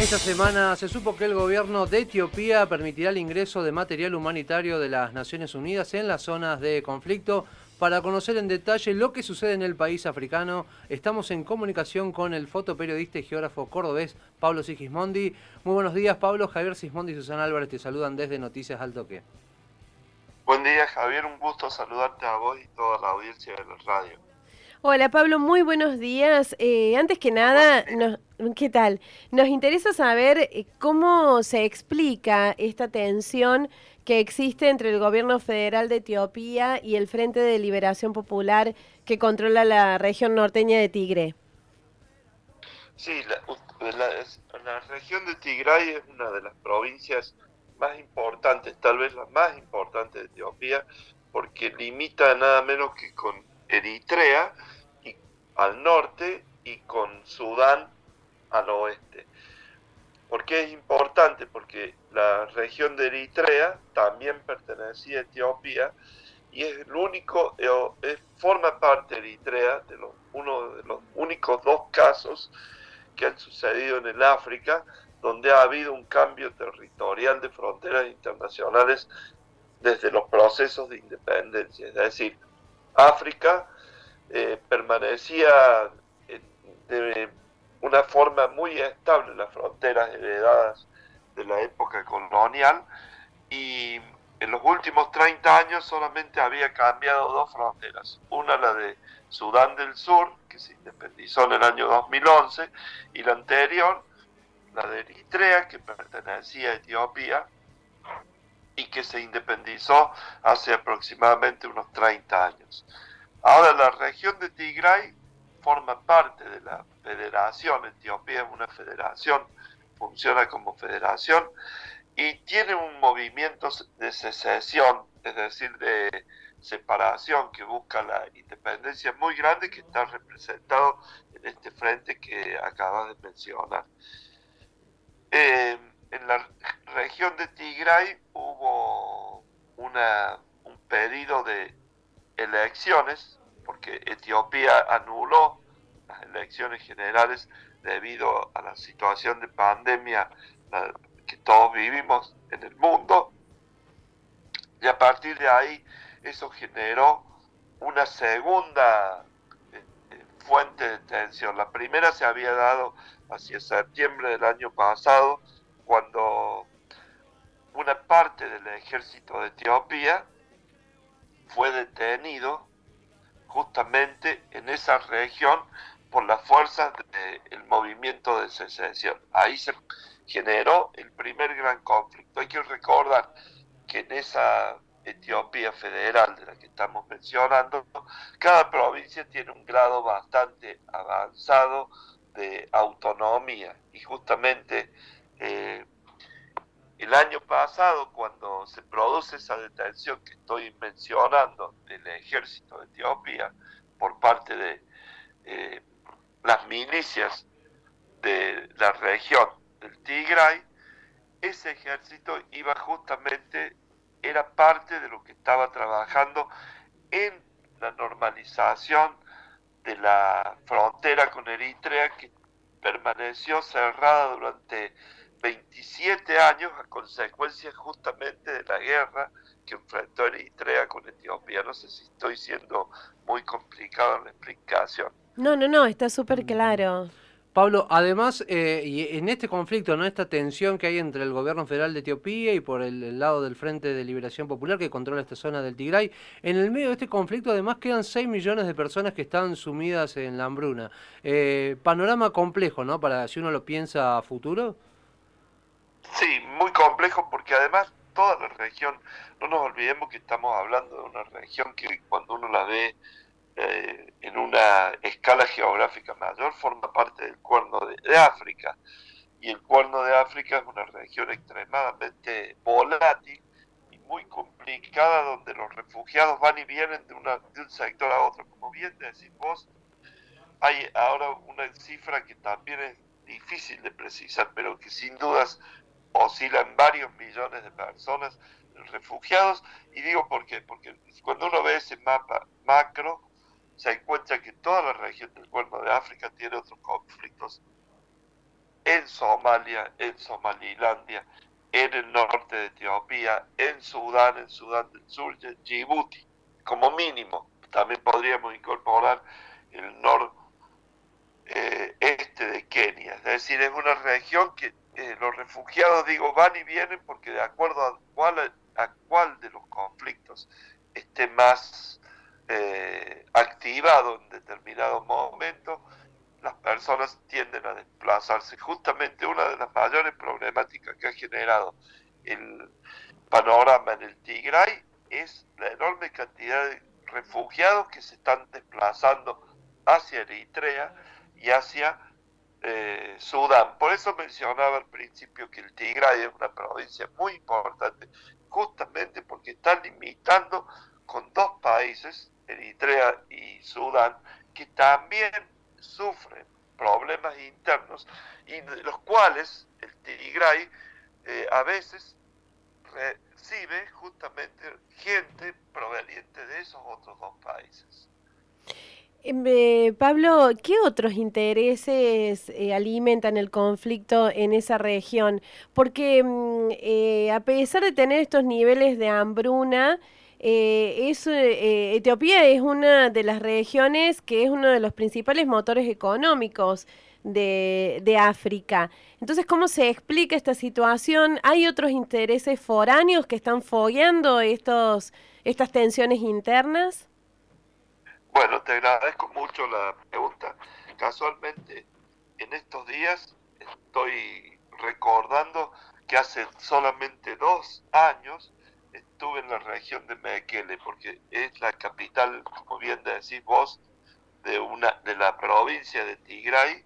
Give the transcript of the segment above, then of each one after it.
Esta semana se supo que el gobierno de Etiopía permitirá el ingreso de material humanitario de las Naciones Unidas en las zonas de conflicto. Para conocer en detalle lo que sucede en el país africano, estamos en comunicación con el fotoperiodista y geógrafo cordobés Pablo Sigismondi. Muy buenos días, Pablo. Javier Sigismondi y Susana Álvarez te saludan desde Noticias Alto Que. Buen día, Javier. Un gusto saludarte a vos y toda la audiencia de la radio. Hola Pablo, muy buenos días. Eh, antes que nada, ¿qué tal? Nos interesa saber eh, cómo se explica esta tensión que existe entre el gobierno federal de Etiopía y el Frente de Liberación Popular que controla la región norteña de Tigre. Sí, la, la región de Tigray es una de las provincias más importantes, tal vez la más importante de Etiopía, porque limita nada menos que con Eritrea y, al norte y con Sudán al oeste. ¿Por qué es importante? Porque la región de Eritrea también pertenecía a Etiopía y es el único, eh, forma parte de Eritrea de los, uno de los únicos dos casos que han sucedido en el África donde ha habido un cambio territorial de fronteras internacionales desde los procesos de independencia. Es decir, África eh, permanecía de una forma muy estable las fronteras heredadas de la época colonial y en los últimos 30 años solamente había cambiado dos fronteras. Una la de Sudán del Sur, que se independizó en el año 2011, y la anterior, la de Eritrea, que pertenecía a Etiopía y que se independizó hace aproximadamente unos 30 años. Ahora la región de Tigray forma parte de la federación, Etiopía es una federación, funciona como federación y tiene un movimiento de secesión, es decir, de separación que busca la independencia muy grande que está representado en este frente que acabas de mencionar. Eh, en la región de Tigray hubo una, un pedido de elecciones, porque Etiopía anuló las elecciones generales debido a la situación de pandemia que todos vivimos en el mundo. Y a partir de ahí eso generó una segunda eh, eh, fuente de tensión. La primera se había dado hacia septiembre del año pasado, cuando una parte del ejército de Etiopía fue detenido justamente en esa región por las fuerzas del movimiento de secesión. Ahí se generó el primer gran conflicto. Hay que recordar que en esa Etiopía federal de la que estamos mencionando, cada provincia tiene un grado bastante avanzado de autonomía y justamente eh, el año pasado cuando se produce esa detención que estoy mencionando del ejército de Etiopía por parte de eh, las milicias de la región del Tigray, ese ejército iba justamente, era parte de lo que estaba trabajando en la normalización de la frontera con Eritrea que permaneció cerrada durante 27 años a consecuencia justamente de la guerra que enfrentó Eritrea con Etiopía. No sé si estoy siendo muy complicado en la explicación. No, no, no, está súper claro. Pablo, además, eh, y en este conflicto, ¿no? esta tensión que hay entre el gobierno federal de Etiopía y por el, lado del Frente de Liberación Popular que controla esta zona del Tigray, en el medio de este conflicto además quedan 6 millones de personas que están sumidas en la hambruna. Eh, panorama complejo, ¿no? Para si uno lo piensa a futuro. Sí, muy complejo porque además toda la región, no nos olvidemos que estamos hablando de una región que cuando uno la ve eh, en una escala geográfica mayor, forma parte del cuerno de, África. Y el cuerno de África es una región extremadamente volátil y muy complicada, donde los refugiados van y vienen de, una, de un sector a otro. Como bien decís vos, hay ahora una cifra que también es difícil de precisar, pero que sin dudas oscilan varios millones de personas refugiados. Y digo por qué, porque cuando uno ve ese mapa macro, se encuentra que toda la región del Cuerno de África tiene otros conflictos en Somalia, en Somalilandia, en el norte de Etiopía, en Sudán, en Sudán del Sur, en Djibouti, como mínimo. También podríamos incorporar el noreste eh, de Kenia. Es decir, es una región que eh, los refugiados, digo, van y vienen porque de acuerdo a cuál, de los conflictos esté más eh, activado en determinado momento, las personas tienden a desplazarse. Justamente una de las mayores problemáticas que ha generado el panorama en el Tigray es la enorme cantidad de refugiados que se están desplazando hacia Eritrea y hacia eh, Sudán. Por eso mencionaba al principio que el Tigray es una provincia muy importante, justamente porque está limitando con dos países, Eritrea y Sudán, que también sufren problemas internos y de los cuales el Tigray eh, a veces recibe justamente gente proveniente de esos otros dos países. Eh, Pablo, ¿qué otros intereses eh, alimentan el conflicto en esa región? Porque mm, a pesar de tener estos niveles de hambruna, eh, eh, Etiopía es una de las regiones que es uno de los principales motores económicos de, de, África. Entonces, ¿cómo se explica esta situación? ¿Hay otros intereses foráneos que están fogueando estos, estas tensiones internas? Bueno, te agradezco mucho la pregunta. Casualmente, en estos días estoy recordando que hace solamente dos años estuve en la región de Mekele, porque es la capital, como bien decís vos, de, una, de la provincia de Tigray,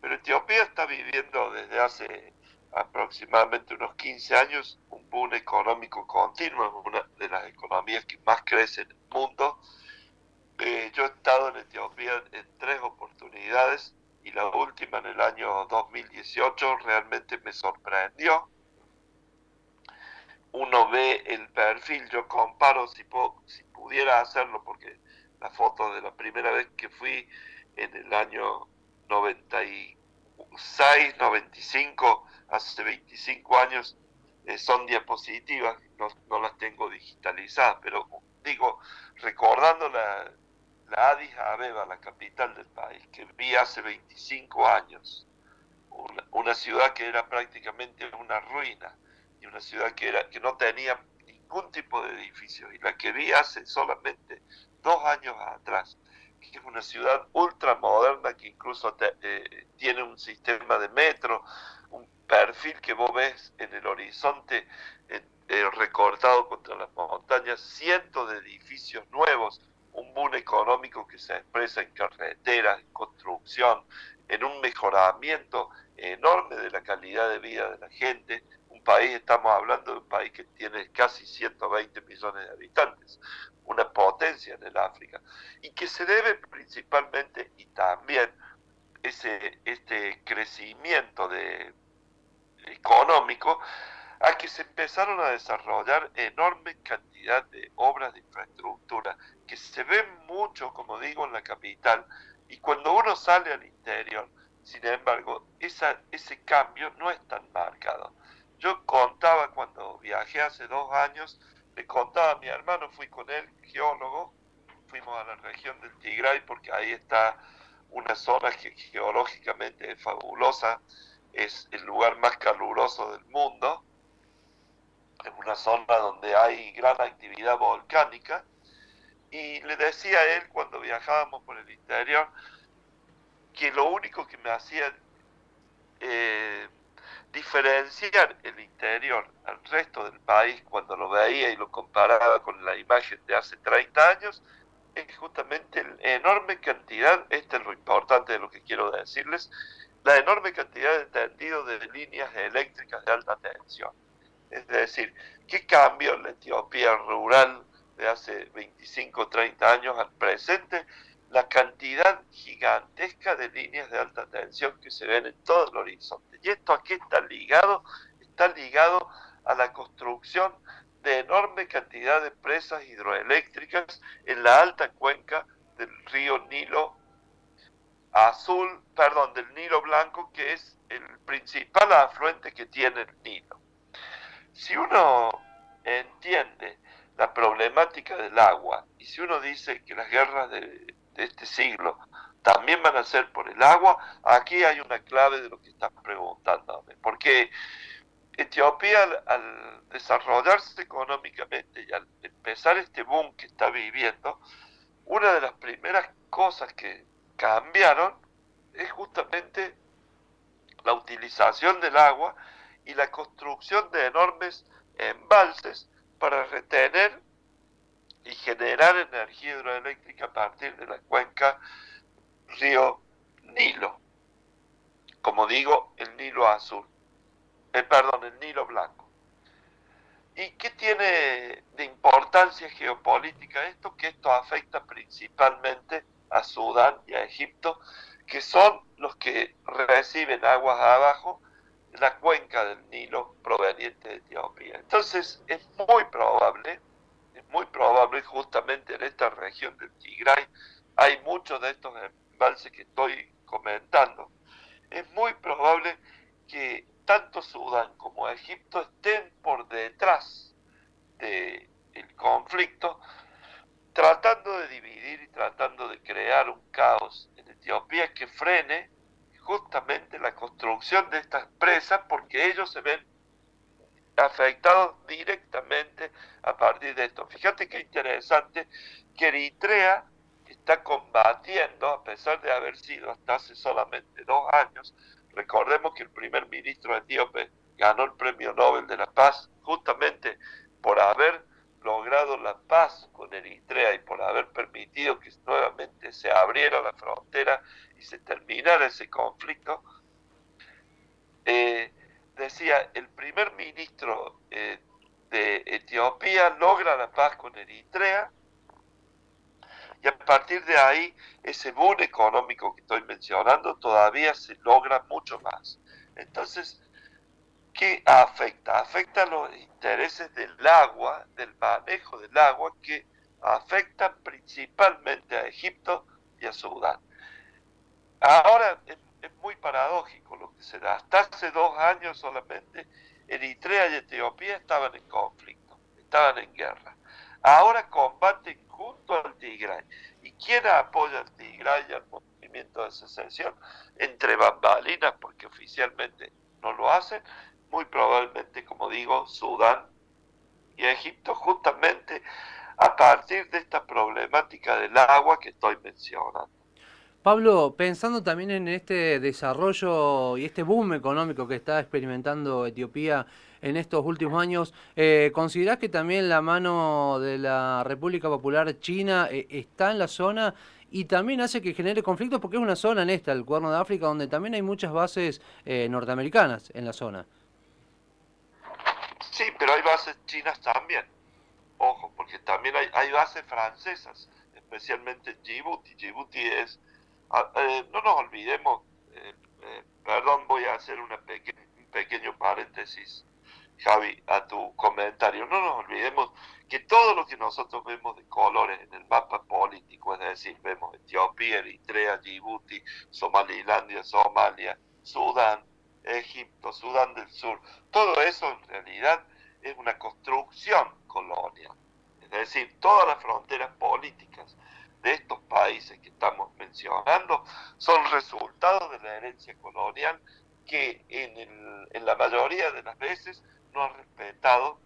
pero Etiopía está viviendo desde hace aproximadamente unos 15 años un boom económico continuo, es una de las economías que más crece en el mundo. Eh, yo he estado en Etiopía en tres oportunidades y la última en el año 2018 realmente me sorprendió. Uno ve el perfil, yo comparo si, si pudiera hacerlo, porque la foto de la primera vez que fui en el año 96, 95, hace 25 años, eh, son diapositivas, no, no, las tengo digitalizadas, pero digo, recordando la, la Addis Abeba, la capital del país, que vi hace 25 años, una ciudad que era prácticamente una ruina, y una ciudad que, era, que no tenía ningún tipo de edificios y la que vi hace solamente dos años atrás, que es una ciudad ultramoderna que incluso eh, tiene un sistema de metro, un perfil que vos ves en el horizonte eh, recortado contra las montañas, cientos de edificios nuevos, un boom económico que se expresa en carreteras, en construcción, en un mejoramiento enorme de la calidad de vida de la gente, país, estamos hablando de un país que tiene casi 120 millones de habitantes, una potencia en el África, y que se debe principalmente y también ese, este crecimiento económico a que se empezaron a desarrollar enorme de obras de infraestructura que se ven mucho, como digo, en la capital, y cuando uno sale al interior, sin embargo, ese cambio no es tan marcado. Yo contaba cuando viajé hace dos años, le contaba a mi hermano, fui con él, geólogo, fuimos a la región del Tigray porque ahí está una zona que geológicamente es fabulosa, es el lugar más caluroso del mundo, es una zona donde hay gran actividad volcánica, y le decía a él cuando viajábamos por el interior que lo único que me hacía eh, diferenciar el interior al resto del país cuando lo veía y lo comparaba con la imagen de hace 30 años, es justamente la enorme cantidad, este es lo importante de lo que quiero decirles, la enorme cantidad de tendidos de líneas eléctricas de alta tensión. Es decir, ¿qué cambio la Etiopía rural de hace 25 o 30 años al presente? la cantidad gigantesca de líneas de alta tensión que se ven en todo el horizonte. ¿Y esto a qué está ligado? Está ligado a la construcción de enorme cantidad de presas hidroeléctricas en la alta cuenca del río Nilo azul, perdón, del Nilo Blanco, que es el principal afluente que tiene el Nilo. Si uno entiende la problemática del agua y si uno dice que las guerras de, este siglo también van a ser por el agua, aquí hay una clave de lo que estás preguntándome. Porque Etiopía al, desarrollarse económicamente y al empezar este boom que está viviendo, una de las primeras cosas que cambiaron es justamente la utilización del agua y la construcción de enormes embalses para retener y generar energía hidroeléctrica a partir de la cuenca río Nilo. Como digo, el Nilo azul. Eh, perdón, el Nilo blanco. ¿Y qué tiene de importancia geopolítica esto? Que esto afecta principalmente a Sudán y a Egipto, que son los que reciben aguas abajo la cuenca del Nilo proveniente de Etiopía. Entonces es muy probable, es muy probable justamente en esta región del Tigray, hay muchos de estos embalses que estoy comentando, es muy probable que tanto Sudán como Egipto estén por detrás del conflicto, tratando de dividir y tratando de crear un caos en Etiopía que frene justamente la construcción de estas presas porque ellos se ven afectados directamente a partir de esto. Fíjate qué interesante que Eritrea está combatiendo, a pesar de haber sido hasta hace solamente dos años, recordemos que el primer ministro etíope ganó el premio Nobel de la Paz justamente por haber logrado la paz con Eritrea y por haber permitido que nuevamente se abriera la frontera y se terminara ese conflicto, eh, decía, el primer ministro eh, de Etiopía logra la paz con Eritrea y a partir de ahí ese boom económico que estoy mencionando todavía se logra mucho más. Entonces, ¿qué afecta? Afecta los intereses del agua, del manejo del agua, que afectan principalmente a Egipto y a Sudán. Ahora es, muy paradójico lo que se da. Hasta hace dos años solamente Eritrea y Etiopía estaban en conflicto, estaban en guerra. Ahora combaten junto al Tigray. ¿Y quién apoya al Tigray y al movimiento de secesión? Entre bambalinas, porque oficialmente no lo hacen, muy probablemente, como digo, Sudán y Egipto, justamente a partir de esta problemática del agua que estoy mencionando. Pablo, pensando también en este desarrollo y este boom económico que está experimentando Etiopía en estos últimos años, eh, ¿considerás que también la mano de la República Popular China eh, está en la zona y también hace que genere conflictos? Porque es una zona en esta, el Cuerno de África, donde también hay muchas bases eh, norteamericanas en la zona. Sí, pero hay bases chinas también. Ojo, porque también hay, hay bases francesas, especialmente en Djibouti. Djibouti es Ah, eh, no nos olvidemos, eh, eh, perdón, voy a hacer una un pequeño paréntesis, Javi, a tu comentario. No nos olvidemos que todo lo que nosotros vemos de colores en el mapa político, es decir, vemos Etiopía, Eritrea, Djibouti, Somalilandia, Somalia, Sudán, Egipto, Sudán del Sur, todo eso en realidad es una construcción colonial. Es decir, todas las fronteras políticas de estos países que estamos mencionando son resultados de la herencia colonial que en, en la mayoría de las veces no ha respetado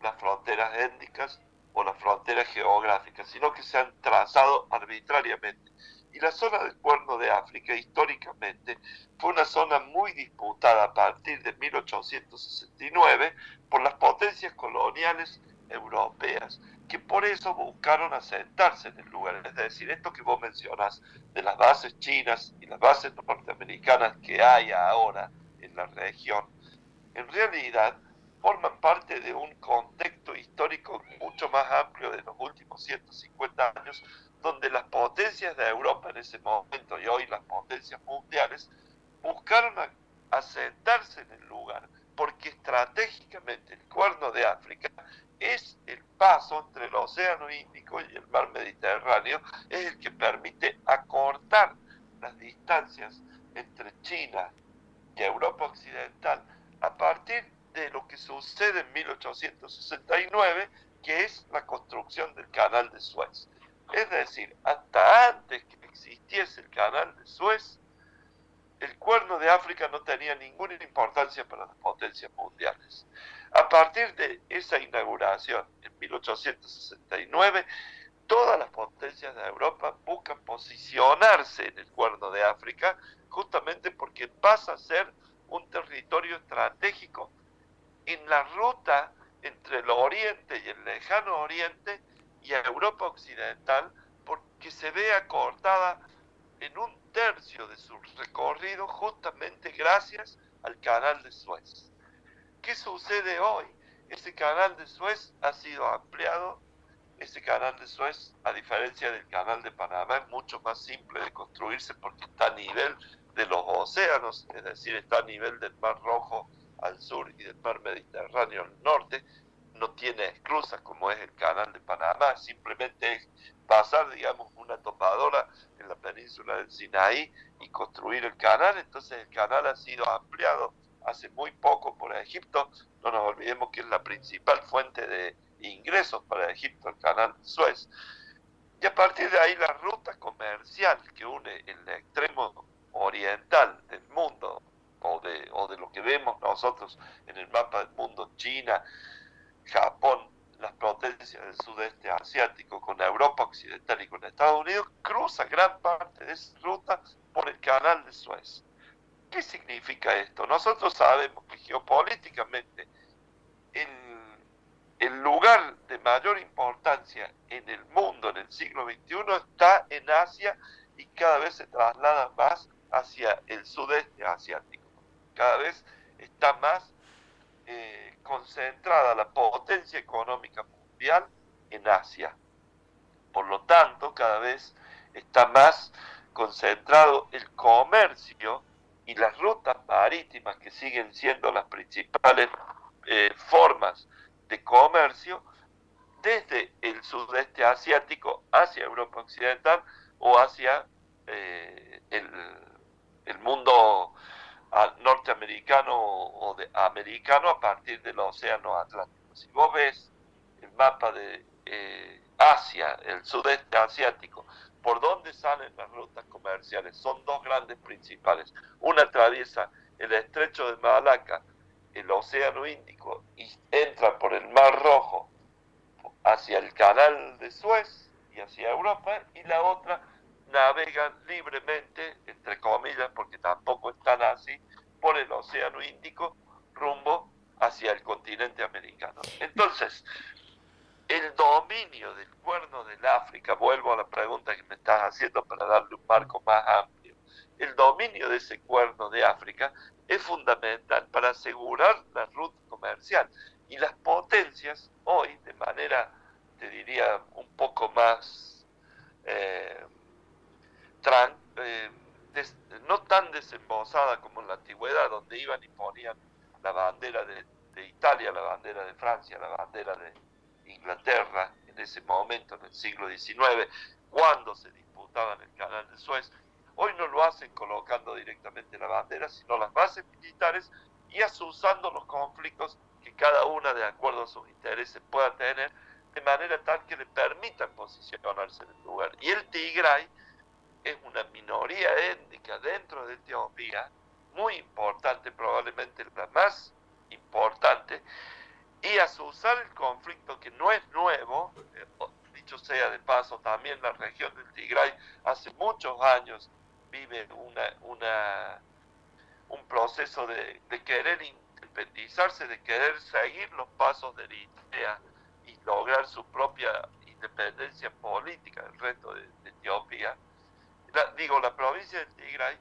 las fronteras étnicas o las fronteras geográficas, sino que se han trazado arbitrariamente. Y la zona del Cuerno de África históricamente fue una zona muy disputada a partir de 1869 por las potencias coloniales europeas que por eso buscaron asentarse en el lugar. Es decir, esto que vos mencionas de las bases chinas y las bases norteamericanas que hay ahora en la región, en realidad forman parte de un contexto histórico mucho más amplio de los últimos 150 años, donde las potencias de Europa en ese momento y hoy las potencias mundiales buscaron asentarse en el lugar, porque estratégicamente el cuerno de África es el paso entre el Océano Índico y el mar Mediterráneo, es el que permite acortar las distancias entre China y Europa Occidental a partir de lo que sucede en 1869, que es la construcción del canal de Suez. Es decir, hasta antes que existiese el canal de Suez, el cuerno de África no tenía ninguna importancia para las potencias mundiales. A partir de esa inauguración en 1869, todas las potencias de Europa buscan posicionarse en el cuerno de África justamente porque pasa a ser un territorio estratégico en la ruta entre el oriente y el lejano oriente y a Europa occidental porque se ve acortada en un tercio de su recorrido justamente gracias al canal de Suez. ¿Qué sucede hoy? Ese canal de Suez ha sido ampliado. Ese canal de Suez, a diferencia del canal de Panamá, es mucho más simple de construirse porque está a nivel de los océanos, es decir, está a nivel del Mar Rojo al sur y del Mar Mediterráneo al norte, no tiene esclusas como es el canal de Panamá, simplemente es pasar, digamos, una topadora en la península del Sinaí y construir el canal, entonces el canal ha sido ampliado hace muy poco por Egipto, no nos olvidemos que es la principal fuente de ingresos para Egipto, el canal Suez. Y a partir de ahí la ruta comercial que une el extremo oriental del mundo, o de, o de lo que vemos nosotros en el mapa del mundo, China, Japón, las potencias del sudeste asiático con Europa occidental y con Estados Unidos, cruza gran parte de esa ruta por el canal de Suez. ¿Qué significa esto? Nosotros sabemos que geopolíticamente el, el lugar de mayor importancia en el mundo en el siglo XXI está en Asia y cada vez se traslada más hacia el sudeste asiático. Cada vez está más eh, concentrada la potencia económica mundial en Asia. Por lo tanto, cada vez está más concentrado el comercio y las rutas marítimas que siguen siendo las principales eh, formas de comercio desde el sudeste asiático hacia Europa Occidental o hacia eh, el, el mundo norteamericano o de americano a partir del océano Atlántico. Si vos ves el mapa de eh, Asia, el sudeste asiático, por dónde salen las rutas comerciales, son dos grandes principales. Una atraviesa el estrecho de Malaca, el océano Índico, y entra por el Mar Rojo hacia el canal de Suez y hacia Europa, y la otra navegan libremente, entre comillas, porque tampoco están así, por el Océano Índico rumbo hacia el continente americano. Entonces, el dominio del cuerno del África, vuelvo a la pregunta que me estás haciendo para darle un marco más amplio, el dominio de ese cuerno de África es fundamental para asegurar la ruta comercial y las potencias hoy, de manera, te diría, un poco más eh, eh, no tan desembosada como en la antigüedad, donde iban y ponían la bandera de, Italia, la bandera de Francia, la bandera de Inglaterra, en ese momento, en el siglo XIX, cuando se disputaban el canal de Suez. Hoy no lo hacen colocando directamente la bandera, sino las bases militares y asusando los conflictos que cada una, de acuerdo a sus intereses, pueda tener, de manera tal que le permitan posicionarse en el lugar. Y el Tigray es una minoría étnica dentro de Etiopía, muy importante, probablemente la más importante, y a su usar el conflicto que no es nuevo, eh, dicho sea de paso, también la región del Tigray hace muchos años vive una, una, un proceso de, querer independizarse, de querer seguir los pasos de Eritrea y lograr su propia independencia política del resto de Etiopía digo, la provincia del Tigray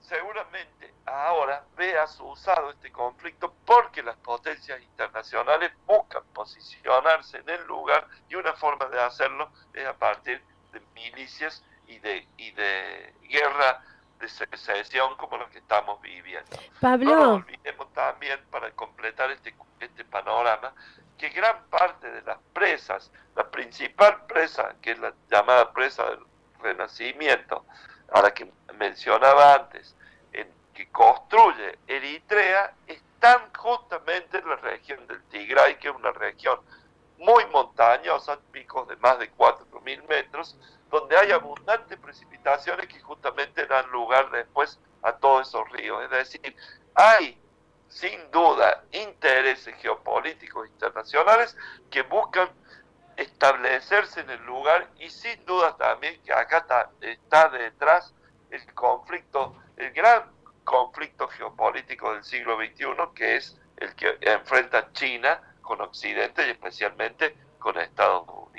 seguramente ahora vea su usado este conflicto porque las potencias internacionales buscan posicionarse en el lugar y una forma de hacerlo es a partir de milicias y de, y de guerra de secesión como lo que estamos viviendo. Pablo. No nos olvidemos también, para completar este, este panorama, que gran parte de las presas, la principal presa, que es la llamada presa del renacimiento a la que mencionaba antes, en, que construye Eritrea, están justamente en la región del Tigray, que es una región muy montañosa, picos de más de 4.000 metros, donde hay abundantes precipitaciones que justamente dan lugar después a todos esos ríos. Es decir, hay sin duda intereses geopolíticos internacionales que buscan establecerse en el lugar y sin duda también que acá está, detrás el conflicto, el gran conflicto geopolítico del siglo XXI, que es el que enfrenta China con Occidente y especialmente con Estados Unidos.